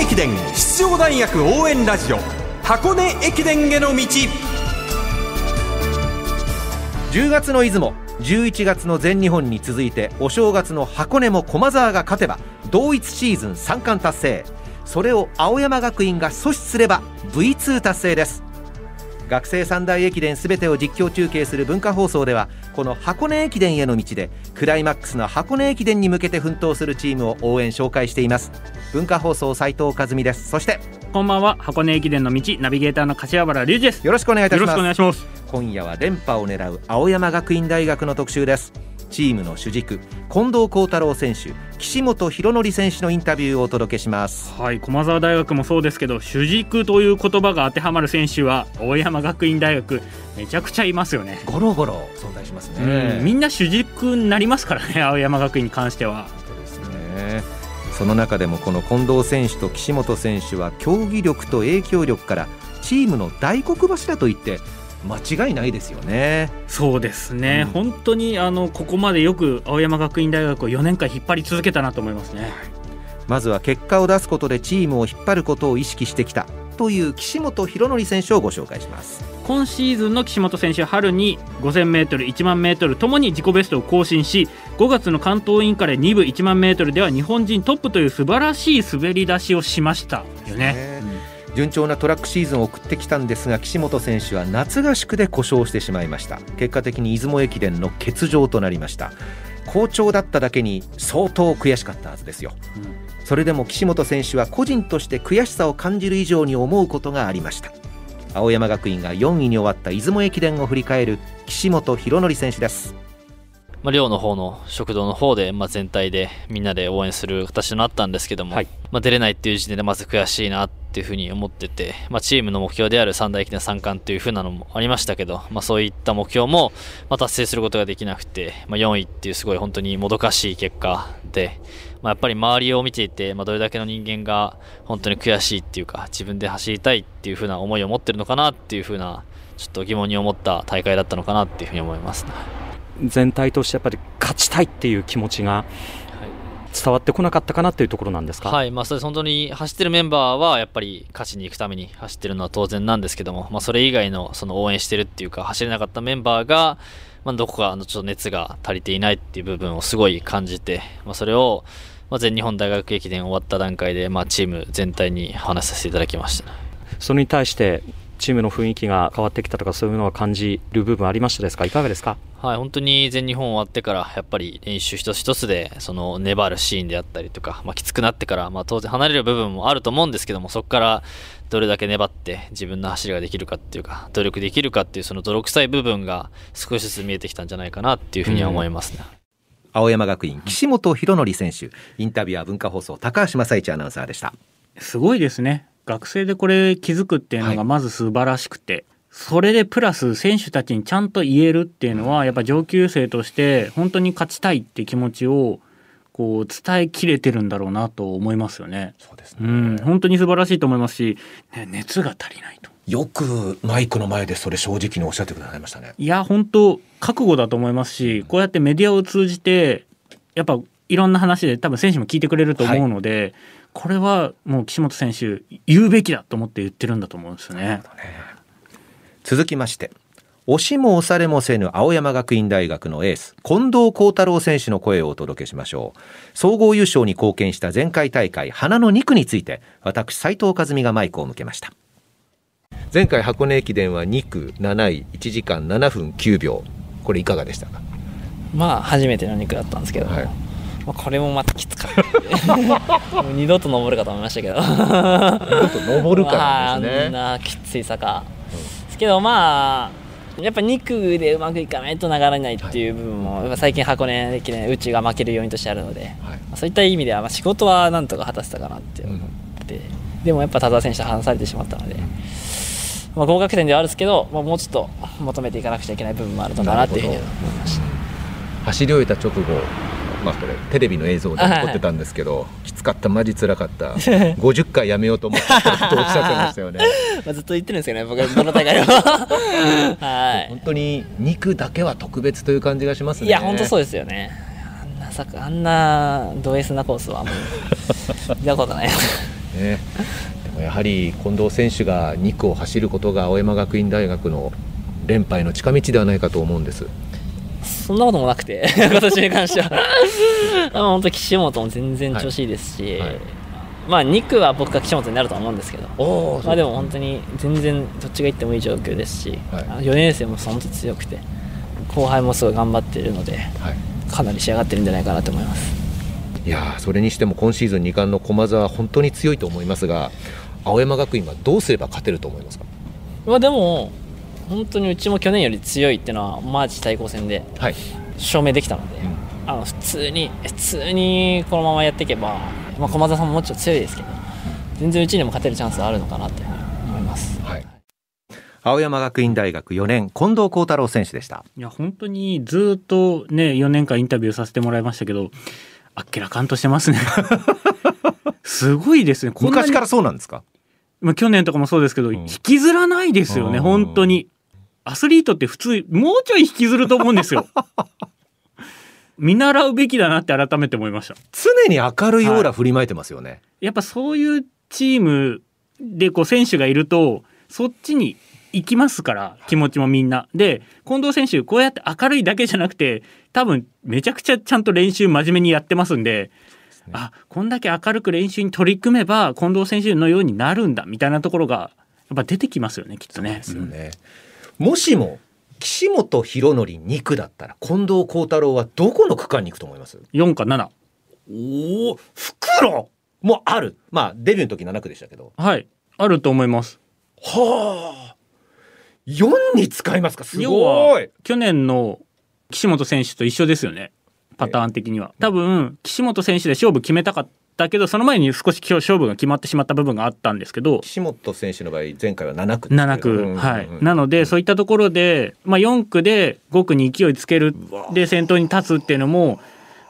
根駅伝出場大学応援ラジオ箱根駅伝への道。10月の出雲11月の全日本に続いてお正月の箱根も駒澤が勝てば同一シーズン3冠達成。それを青山学院が阻止すれば V2 達成です。学生三大駅伝すべてを実況中継する文化放送ではこの箱根駅伝への道でクライマックスの箱根駅伝に向けて奮闘するチームを応援紹介しています。文化放送斉藤和美です。そしてこんばんは。箱根駅伝の道ナビゲーターの柏原隆二です。よろしくお願いいたしよろしくお願ますいします。今夜は連覇を狙う青山学院大学の特集ですチームの主軸近藤幸太郎選手岸本博則選手のインタビューをお届けします。はい駒澤大学もそうですけど主軸という言葉が当てはまる選手は青山学院大学めちゃくちゃいますよね。ゴロゴロ存在しますうんみんな主軸になりますからね青山学院に関しては。そうですね。その中でもこの近藤選手と岸本選手は競技力と影響力からチームの大黒柱といって間違いないですよね。そうですね、うん。本当にあのここまでよく青山学院大学を4年間引っ張り続けたなと思いますね。まずは結果を出すことでチームを引っ張ることを意識してきたという岸本博則選手をご紹介します。今シーズンの岸本選手は春に 5000m、1万 m ともに自己ベストを更新し5月の関東インカレ2部1万 m では日本人トップという素晴らしい滑り出しをしましたよね。順調なトラックシーズンを送ってきたんですが岸本選手は夏合宿で故障してしまいました。結果的に出雲駅伝の欠場となりました。好調だっただけに相当悔しかったはずですよ。それでも岸本選手は個人として悔しさを感じる以上に思うことがありました。青山学院が4位に終わった出雲駅伝を振り返る岸本博則選手ですまあ、寮の方の食堂の方で、まあ、全体でみんなで応援する形になったんですけども、はいまあ、出れないっていう時点でまず悔しいなっていうふうに思ってて、まあ、チームの目標である三大駅伝三冠っていうふうなのもありましたけど、まあ、そういった目標も、まあ、達成することができなくて、まあ、4位っていうすごい本当にもどかしい結果で、まあ、やっぱり周りを見ていて、まあ、どれだけの人間が本当に悔しいっていうか自分で走りたいっていうふうな思いを持ってるのかなっていうふうなちょっと疑問に思った大会だったのかなっていうふうに思いますね。全体としてやっぱり勝ちたいっていう気持ちが伝わってこなかったかなっていうところなんですか、はい、まあ、それ本当に走ってるメンバーはやっぱり勝ちに行くために走ってるのは当然なんですけども、まあ、それ以外のその応援してるっていうか走れなかったメンバーが、まあ、どこかあのちょっと熱が足りていないっていう部分をすごい感じて、まあ、それを、まあ、全日本大学駅伝終わった段階で、まあ、チーム全体に話させていただきました。それに対してチームの雰囲気が変わってきたとかそういうのは感じる部分ありましたですか？いかがですか？はい、本当に全日本終わってから、やっぱり練習一つ一つで、その粘るシーンであったりとか、まあ、きつくなってから、まあ、当然離れる部分もあると思うんですけども、そこからどれだけ粘って自分の走りができるかっていうか、努力できるかっていう、その泥臭い部分が少しずつ見えてきたんじゃないかなっていうふうには思いますね。青山学院岸本博則選手。インタビュアー文化放送高橋正一アナウンサーでした。すごいですね学生でこれ気づくっていうのがまず素晴らしくて、それでプラス選手たちにちゃんと言えるっていうのはやっぱ上級生として本当に勝ちたいって気持ちをこう伝えきれてるんだろうなと思いますよね。そうですうん、本当に素晴らしいと思いますし、ね、熱が足りないと。よくマイクの前でそれ正直におっしゃってくださいましたね。いや本当覚悟だと思いますしこうやってメディアを通じてやっぱいろんな話で多分選手も聞いてくれると思うので、これはもう岸本選手言うべきだと思って言ってるんだと思うんですよね。続きまして押しも押されもせぬ青山学院大学のエース近藤幸太郎選手の声をお届けしましょう。総合優勝に貢献した前回大会花の2区について私斉藤和美がマイクを向けました。前回箱根駅伝は2区7位1時間7分9秒。これいかがでしたか？まあ初めての肉だったんですけど、はいまあ、これもまたきつかった。二度と登るかと思いましたけど。ちょっと登るかまあらですね、あんなきつい坂、ですけどまあやっぱ2区でうまくいかないと流れないっていう部分も、やっぱ最近箱根駅伝うちが負ける要因としてあるので、はい。まあそういった意味ではまあ仕事はなんとか果たせたかなって思って、でもやっぱ田澤選手と離されてしまったので、まあ、合格点ではあるんですけど、まあ、もうちょっと求めていかなくちゃいけない部分もあるのかなっていうふうには思いました。走り終えた直後まあこれテレビの映像で残ってたんですけど、きつかったマジ辛かった 50回やめようと思ったとおっしゃってましたよね まあずっと言ってるんですけどね、僕 はどの大会でも。は本当に肉だけは特別という感じがしますい。ねいや、本当そうですよね。あんな坂、あんなド S なコースはもう、見たことない。ね、でもやはり近藤選手が2区を走ることが青山学院大学の連覇への近道ではないかと思うんです。そんなこともなくて、今年に関しては。あの本当、岸本も全然調子いいですし、はい。はいまあ、2区は僕が岸本になるとは思うんですけど、おまあ、でも本当に全然どっちが行ってもいい状況ですし、はい。あの4年生も本当に強くて、後輩もすごい頑張っているので、はい、かなり仕上がってるんじゃないかなと思います。いやーそれにしても今シーズン2冠の駒澤本当に強いと思いますが青山学院はどうすれば勝てると思いますか？まあ、でも、本当にうちも去年より強いっていうのは、マーチ対抗戦ではい、証明できたので、うん。あの普通に、普通にこのままやっていけば、まあ、駒澤さんももちろん強いですけど、全然うちにも勝てるチャンスはあるのかなというふうに思います。はい、青山学院大学4年近藤幸太郎選手でした。いや本当にずっとね4年間インタビューさせてもらいましたけどあっけらかんとしてますね。すごいですね。昔からそうなんですか？まあ、去年とかもそうですけど、ん。引きずらないですよねうん。本当にアスリートって普通もうちょい引きずると思うんですよ 見習うべきだなって改めて思いました常に明るいオーラ振りまいてますよね、やっぱそういうチームでこう選手がいるとそっちに行きますから気持ちもみんな。で近藤選手こうやって明るいだけじゃなくて多分めちゃくちゃちゃんと練習真面目にやってますんで。あこんだけ明るく練習に取り組めば近藤選手のようになるんだみたいなところがやっぱ出てきますよねきっとね。ですよね、もしも岸本博則2区だったら近藤幸太郎はどこの区間に行くと思います？4か7おお袋！もある。まあデビューの時7区でしたけど。はい。あると思います。はあ。4に使いますか？す要ごはい去年の岸本選手と一緒ですよね。パターン的には。多分岸本選手で勝負決めたかったけどその前に少し今日勝負が決まってしまった部分があったんですけど岸本選手の場合前回は7区ですけど。7区、うんはいうんなのでそういったところで、まあ、4区で5区に勢いつけるで先頭に立つっていうのも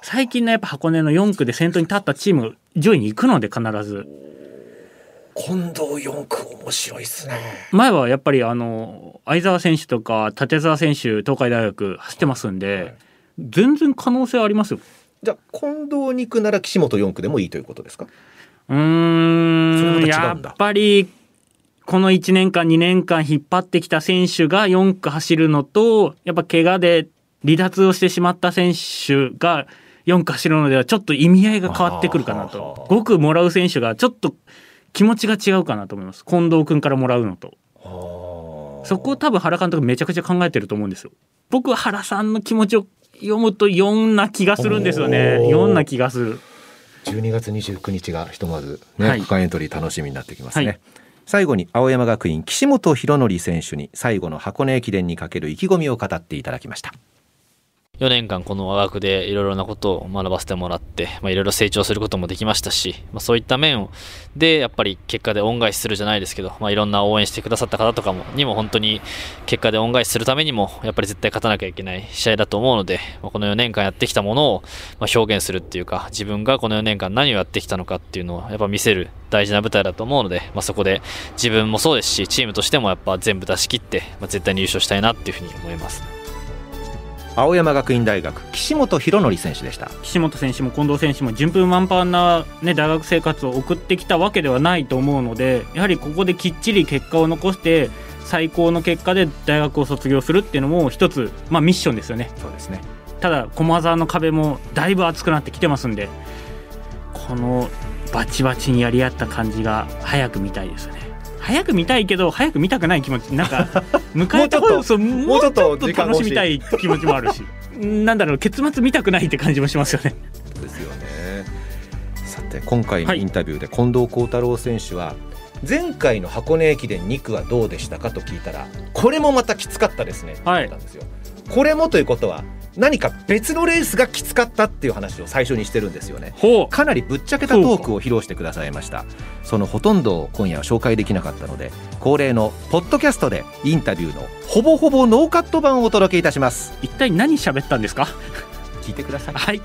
最近のやっぱ箱根の4区で先頭に立ったチーム上位に行くので必ず。近藤4区面白いっすね。前はやっぱりあの相澤選手とか立澤選手東海大学走ってますんで、全然可能性ありますよじゃあ近藤2区なら岸本4区でもいいということですか？うんやっぱりこの1年間2年間引っ張ってきた選手が4区走るのとやっぱ怪我で離脱をしてしまった選手が4区走るのではちょっと意味合いが変わってくるかなと。はあ5区もらう選手がちょっと気持ちが違うかなと思います。近藤君からもらうのと。そこを多分原監督めちゃくちゃ考えてると思うんですよ。僕は原さんの気持ちを読むと4な気がするんですよね。おー。4な気がする。12月29日がひとまずね、はい。区間エントリー楽しみになってきますね、はい。最後に青山学院岸本博則選手に最後の箱根駅伝にかける意気込みを語っていただきました4年間この和学でいろいろなことを学ばせてもらって、まあ、いろいろ成長することもできましたし、まあ、そういった面をでやっぱり結果で恩返しするじゃないですけど、まあ、いろんな応援してくださった方とかもにも本当に結果で恩返しするためにもやっぱり絶対勝たなきゃいけない試合だと思うので、まあ、この4年間やってきたものをま表現するっていうか自分がこの4年間何をやってきたのかっていうのをやっぱ見せる大事な舞台だと思うので、まあ、そこで自分もそうですしチームとしてもやっぱ全部出し切って、まあ、絶対に優勝したいなっていうふうに思います。青山学院大学岸本博則選手でした。岸本選手も近藤選手も順風満帆な、ね、大学生活を送ってきたわけではないと思うのでやはりここできっちり結果を残して最高の結果で大学を卒業するっていうのも一つ、まあ、ミッションですよね。そうですね。ただ駒澤の壁もだいぶ厚くなってきてますんでこのバチバチにやり合った感じが早く見たいですよね早く見たいけど早く見たくない気持ちなんか 迎えたもうちょっともうちょっと楽しみたい気持ちもあるし。なんだろう結末見たくないって感じもしますよね。ですよね。さて今回のインタビューで近藤幸太郎選手は、前回の箱根駅伝2区はどうでしたかと聞いたらこれもまたきつかったですね。って言ったんですよ、これもということは何か別のレースがきつかったっていう話を最初にしてるんですよね。かなりぶっちゃけたトークを披露してくださいました。そのほとんどを今夜は紹介できなかったので恒例のポッドキャストでインタビューのほぼほぼノーカット版をお届けいたします。一体何喋ったんですか？聞いてください。はい